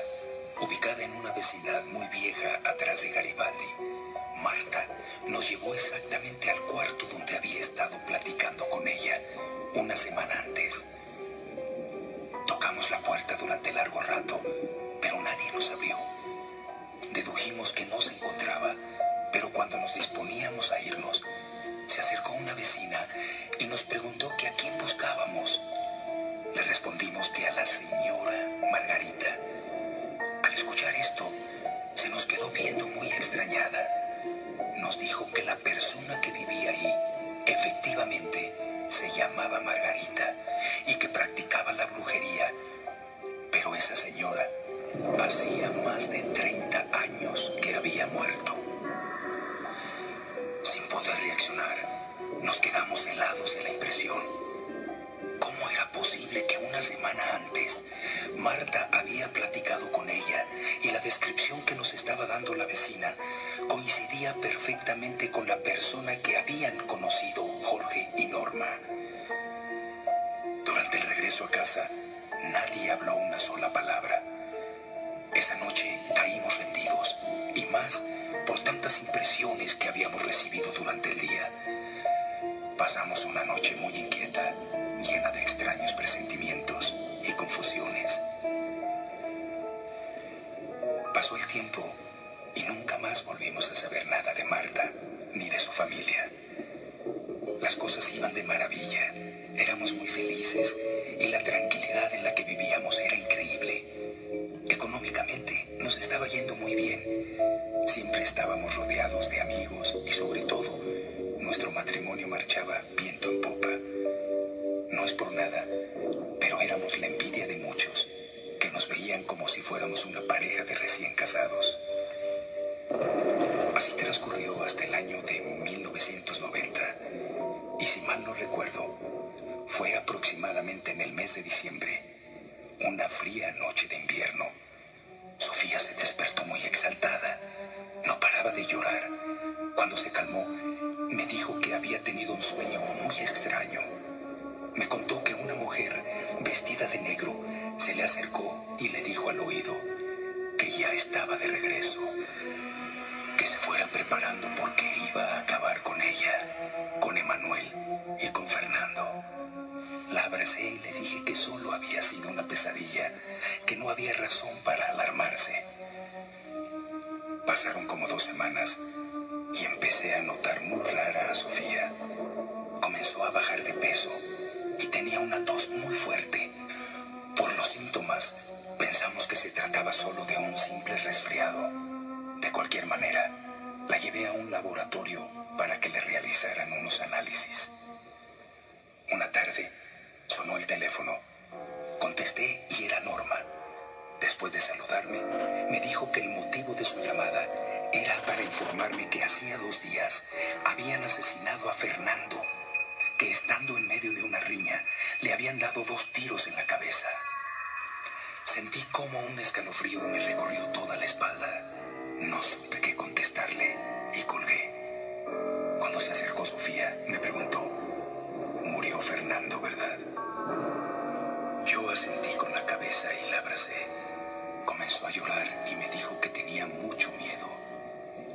ubicada en una vecindad muy vieja atrás de Garibaldi, Marta nos llevó exactamente al cuarto donde había estado platicando con ella una semana antes. Tocamos la puerta durante largo rato, pero nadie nos abrió. Dedujimos que no se encontraba, pero cuando nos disponíamos a irnos, se acercó una vecina y nos preguntó que a quién buscábamos. Le respondimos que a la señora Margarita. Al escuchar esto, se nos quedó viendo muy extrañada. Nos dijo que la persona que vivía ahí efectivamente se llamaba Margarita y que practicaba la brujería. Pero esa señora hacía más de 30 años que había muerto. Sin poder reaccionar, nos quedamos helados de la impresión. ¿Cómo era posible que una semana antes Marta había platicado con ella y la descripción que nos estaba dando la vecina coincidía perfectamente con la persona que habían conocido Jorge y Norma? Durante el regreso a casa, nadie habló una sola palabra. Esa noche caímos rendidos y más por tantas impresiones que habíamos recibido durante el día. Pasamos una noche muy inquieta, llena de extraños presentimientos y confusiones. Pasó el tiempo y nunca más volvimos a saber nada de Marta ni de su familia. Las cosas iban de maravilla, éramos muy felices y la tranquilidad en la que vivíamos era increíble. Económicamente nos estaba yendo muy bien. Siempre estábamos rodeados de amigos y sobre todo nuestro matrimonio marchaba fría noche de para alarmarse. Pasaron como dos semanas y empecé a notar muy rara a Sofía. Comenzó a bajar de peso y tenía una tos muy fuerte. Por los síntomas, pensamos que se trataba solo de un simple resfriado. De cualquier manera, la llevé a un laboratorio para que le realizaran unos análisis. Una tarde, sonó el teléfono. Contesté y era Norma. Después de saludarme, me dijo que el motivo de su llamada era para informarme que hacía dos días habían asesinado a Fernando, que estando en medio de una riña le habían dado dos tiros en la cabeza. Sentí como un escalofrío me recorrió toda la espalda. No supe qué contestarle y colgué. Cuando se acercó Sofía, me preguntó, murió Fernando, ¿verdad? Yo asentí con la cabeza y la abracé. Comenzó a llorar y me dijo que tenía mucho miedo,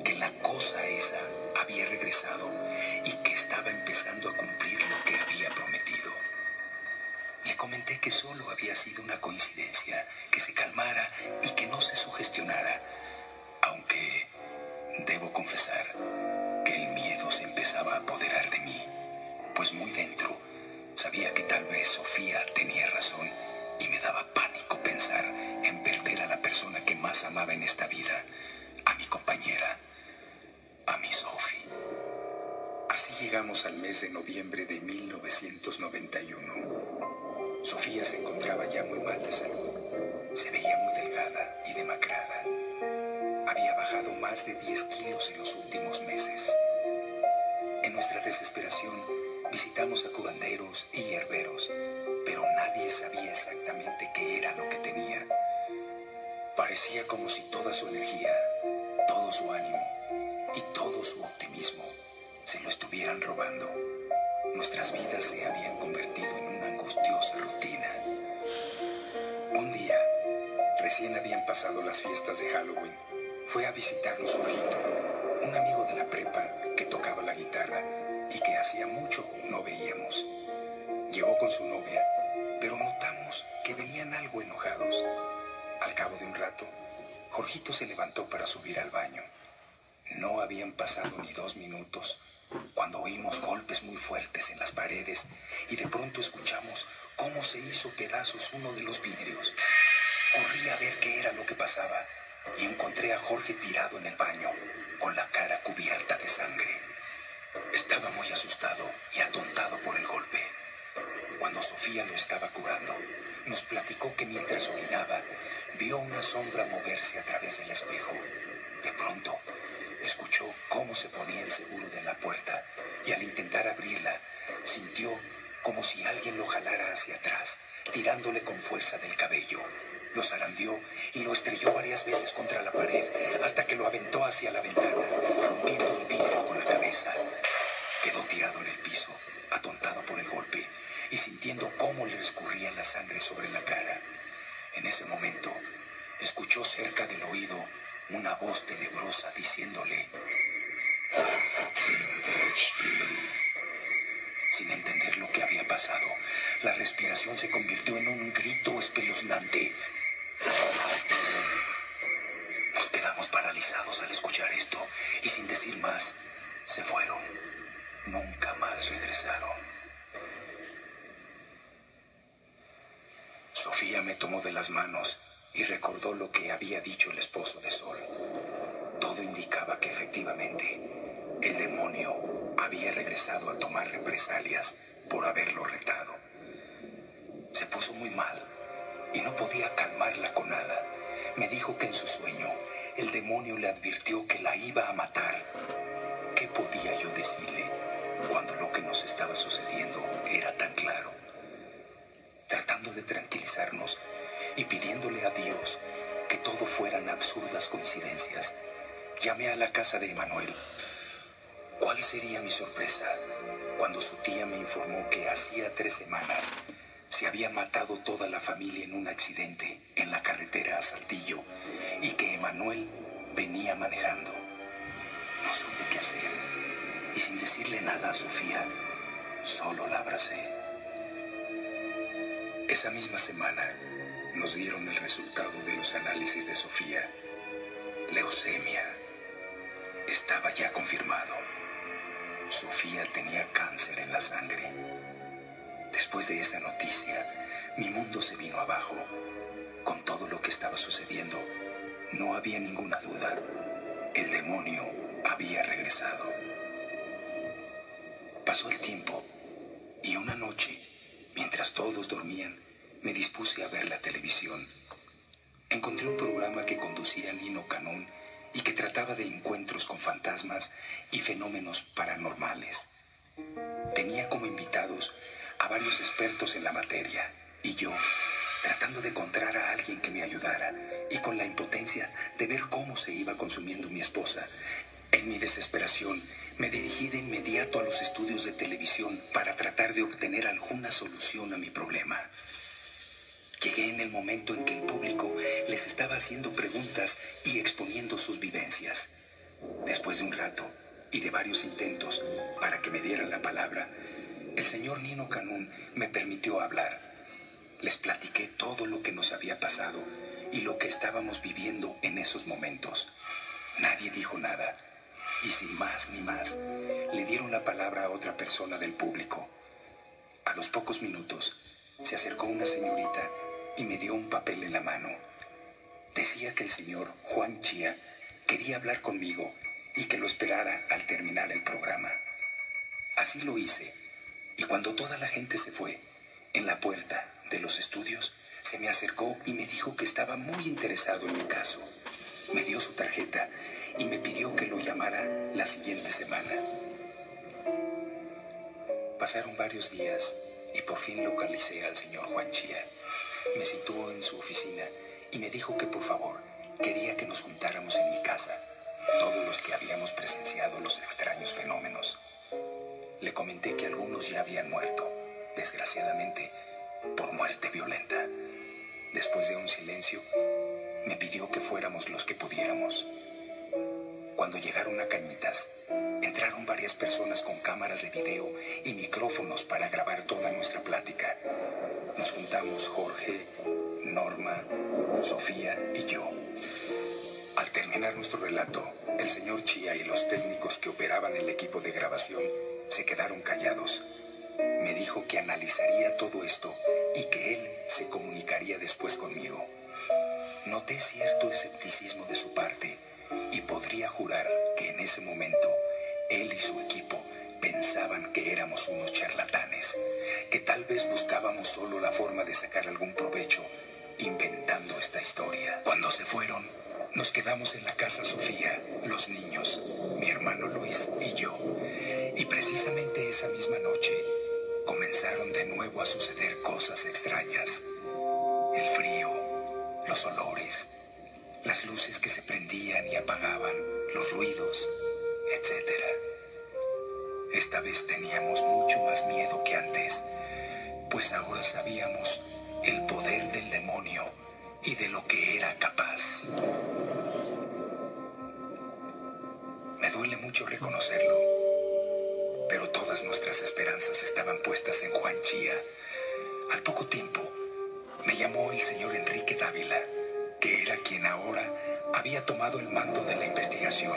que la cosa esa había regresado y que estaba empezando a cumplir lo que había prometido. Le comenté que solo había sido una coincidencia, que se calmara y que no se sugestionara, aunque debo confesar que el miedo se empezaba a apoderar de mí, pues muy dentro sabía que tal vez Sofía tenía razón y me daba pánico pensar en perder a la persona que más amaba en esta vida, a mi compañera, a mi Sophie. Así llegamos al mes de noviembre de 1991. Sofía se encontraba ya muy mal de salud. Se veía muy delgada y demacrada. Había bajado más de 10 kilos en los últimos meses. En nuestra desesperación visitamos a curanderos y hierberos, pero nadie sabía exactamente qué era lo que tenía. Parecía como si toda su energía, todo su ánimo y todo su optimismo se lo estuvieran robando. Nuestras vidas se habían convertido en una angustiosa rutina. Un día, recién habían pasado las fiestas de Halloween, fue a visitarnos Jorgito, un amigo de la prepa que tocaba la guitarra y que hacía mucho no veíamos. Llegó con su novia, pero notamos que venían algo enojados. Al cabo de un rato, Jorgito se levantó para subir al baño. No habían pasado ni dos minutos cuando oímos golpes muy fuertes en las paredes y de pronto escuchamos cómo se hizo pedazos uno de los vidrios. Corrí a ver qué era lo que pasaba y encontré a Jorge tirado en el baño, con la cara cubierta de sangre. Estaba muy asustado y atontado por el. Cuando Sofía lo estaba curando, nos platicó que mientras orinaba, vio una sombra moverse a través del espejo. De pronto, escuchó cómo se ponía el seguro de la puerta y al intentar abrirla, sintió como si alguien lo jalara hacia atrás, tirándole con fuerza del cabello. Lo zarandeó y lo estrelló varias veces contra la pared hasta que lo aventó hacia la ventana, rompiendo el vidrio con la cabeza. Quedó tirado en el piso, atontado por el golpe y sintiendo cómo le escurría la sangre sobre la cara. En ese momento, escuchó cerca del oído una voz tenebrosa diciéndole, sin entender lo que había pasado, la respiración se convirtió en un grito espeluznante. Nos quedamos paralizados al escuchar esto y sin decir más, se fueron. Nunca más regresaron. Sofía me tomó de las manos y recordó lo que había dicho el esposo de Sol. Todo indicaba que efectivamente el demonio había regresado a tomar represalias por haberlo retado. Se puso muy mal y no podía calmarla con nada. Me dijo que en su sueño el demonio le advirtió que la iba a matar. ¿Qué podía yo decirle cuando lo que nos estaba sucediendo era tan claro? Tratando de tranquilizarnos, y pidiéndole a Dios que todo fueran absurdas coincidencias, llamé a la casa de Emanuel. ¿Cuál sería mi sorpresa cuando su tía me informó que hacía tres semanas se había matado toda la familia en un accidente en la carretera a Saltillo y que Emanuel venía manejando? No supe qué hacer y sin decirle nada a Sofía, solo la abracé. Esa misma semana, nos dieron el resultado de los análisis de Sofía. Leucemia. Estaba ya confirmado. Sofía tenía cáncer en la sangre. Después de esa noticia, mi mundo se vino abajo. Con todo lo que estaba sucediendo, no había ninguna duda. El demonio había regresado. Pasó el tiempo y una noche, mientras todos dormían, me dispuse a ver la televisión. Encontré un programa que conducía Nino Canún y que trataba de encuentros con fantasmas y fenómenos paranormales. Tenía como invitados a varios expertos en la materia y yo, tratando de encontrar a alguien que me ayudara y con la impotencia de ver cómo se iba consumiendo mi esposa, en mi desesperación me dirigí de inmediato a los estudios de televisión para tratar de obtener alguna solución a mi problema. Llegué en el momento en que el público les estaba haciendo preguntas y exponiendo sus vivencias. Después de un rato y de varios intentos para que me dieran la palabra, el señor Nino Canún me permitió hablar. Les platiqué todo lo que nos había pasado y lo que estábamos viviendo en esos momentos. Nadie dijo nada y sin más ni más le dieron la palabra a otra persona del público. A los pocos minutos se acercó una señorita y me dio un papel en la mano. Decía que el señor Juan Chía quería hablar conmigo y que lo esperara al terminar el programa. Así lo hice, y cuando toda la gente se fue, en la puerta de los estudios, se me acercó y me dijo que estaba muy interesado en mi caso. Me dio su tarjeta y me pidió que lo llamara la siguiente semana. Pasaron varios días y por fin localicé al señor Juan Chía me situó en su oficina y me dijo que por favor quería que nos juntáramos en mi casa, todos los que habíamos presenciado los extraños fenómenos. Le comenté que algunos ya habían muerto, desgraciadamente, por muerte violenta. Después de un silencio, me pidió que fuéramos los que pudiéramos. Cuando llegaron a Cañitas, entraron varias personas con cámaras de video y micrófonos para grabar toda nuestra plática. Nos juntamos Jorge, Norma, Sofía y yo. Al terminar nuestro relato, el señor Chía y los técnicos que operaban el equipo de grabación se quedaron callados. Me dijo que analizaría todo esto y que él se comunicaría después conmigo. Noté cierto escepticismo de su parte y podría jurar que en ese momento él y su equipo pensaban que éramos unos charlatanes, que tal vez buscábamos solo la forma de sacar algún provecho inventando esta historia. Cuando se fueron, nos quedamos en la casa Sofía, los niños, mi hermano Luis y yo. Y precisamente esa misma noche comenzaron de nuevo a suceder cosas extrañas. El frío, los olores, las luces que se prendían y apagaban, los ruidos, etc. Esta vez teníamos mucho más miedo que antes, pues ahora sabíamos el poder del demonio y de lo que era capaz. Me duele mucho reconocerlo, pero todas nuestras esperanzas estaban puestas en Juan Chía. Al poco tiempo, me llamó el señor Enrique Dávila que era quien ahora había tomado el mando de la investigación,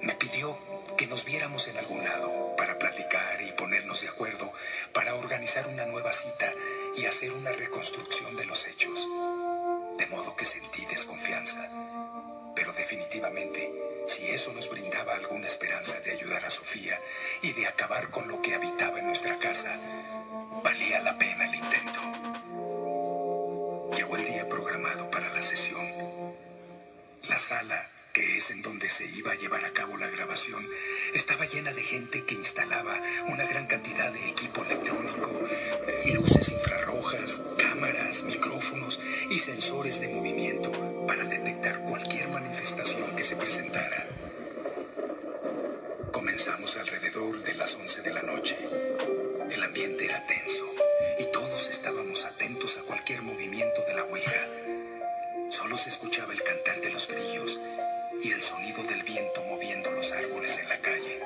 me pidió que nos viéramos en algún lado para platicar y ponernos de acuerdo para organizar una nueva cita y hacer una reconstrucción de los hechos. De modo que sentí desconfianza. Pero definitivamente, si eso nos brindaba alguna esperanza de ayudar a Sofía y de acabar con lo que habitaba en nuestra casa, valía la pena el intento. La sesión. La sala, que es en donde se iba a llevar a cabo la grabación, estaba llena de gente que instalaba una gran cantidad de equipo electrónico, eh, luces infrarrojas, cámaras, micrófonos y sensores de movimiento para detectar cualquier manifestación que se presentara. Comenzamos alrededor de las 11 de la noche. El ambiente era tenso y todos estábamos atentos a cualquier movimiento de la Ouija. Se escuchaba el cantar de los grillos y el sonido del viento moviendo los árboles en la calle.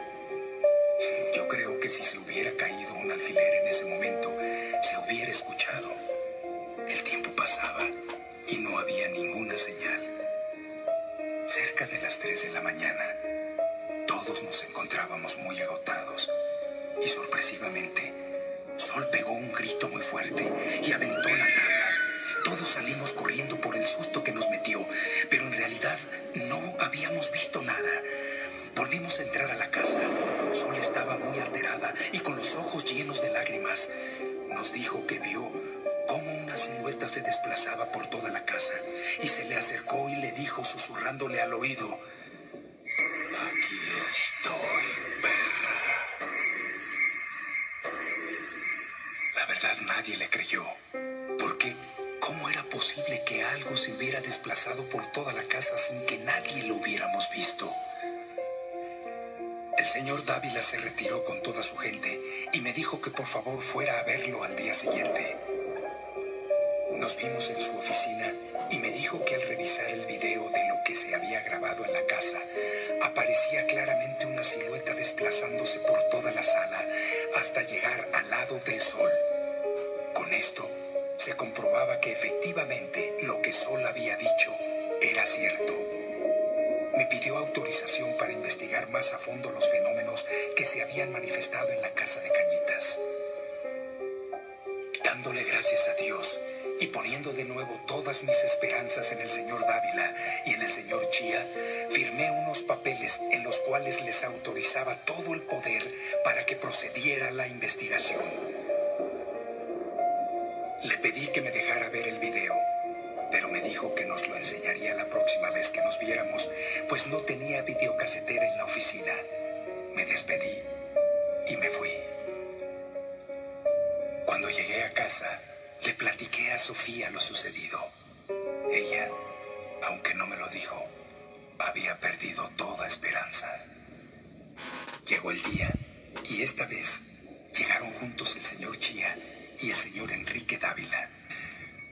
Yo creo que si se hubiera caído un alfiler en ese momento, se hubiera escuchado. El tiempo pasaba y no había ninguna señal. Cerca de las 3 de la mañana, todos nos encontrábamos muy agotados y sorpresivamente, Sol pegó un grito muy fuerte y aventó la tabla. Todos salimos corriendo por el susto que nos metió, pero en realidad no habíamos visto nada. Volvimos a entrar a la casa. Sol estaba muy alterada y con los ojos llenos de lágrimas. Nos dijo que vio cómo una silueta se desplazaba por toda la casa y se le acercó y le dijo susurrándole al oído, Aquí estoy, perra. La verdad nadie le creyó, porque ¿cómo era posible que algo se hubiera desplazado por toda la casa sin que nadie lo hubiéramos visto? El señor Dávila se retiró con toda su gente y me dijo que por favor fuera a verlo al día siguiente. Nos vimos en su oficina y me dijo que al revisar el video de lo que se había grabado en la casa, aparecía claramente una silueta desplazándose por toda la sala hasta llegar al lado del sol. Con esto se comprobaba que efectivamente lo que Sol había dicho era cierto. Me pidió autorización para investigar más a fondo los fenómenos que se habían manifestado en la casa de Cañitas. Dándole gracias a Dios y poniendo de nuevo todas mis esperanzas en el señor Dávila y en el señor Chía, firmé unos papeles en los cuales les autorizaba todo el poder para que procediera la investigación. Le pedí que me dejara ver el video, pero me dijo que nos lo enseñaría la próxima vez que nos viéramos, pues no tenía videocasetera en la oficina. Me despedí y me fui. Cuando llegué a casa, le platiqué a Sofía lo sucedido. Ella Aunque no me lo dijo, había perdido toda esperanza. Llegó el día y esta vez llegaron juntos el señor Chía y el señor Enrique Dávila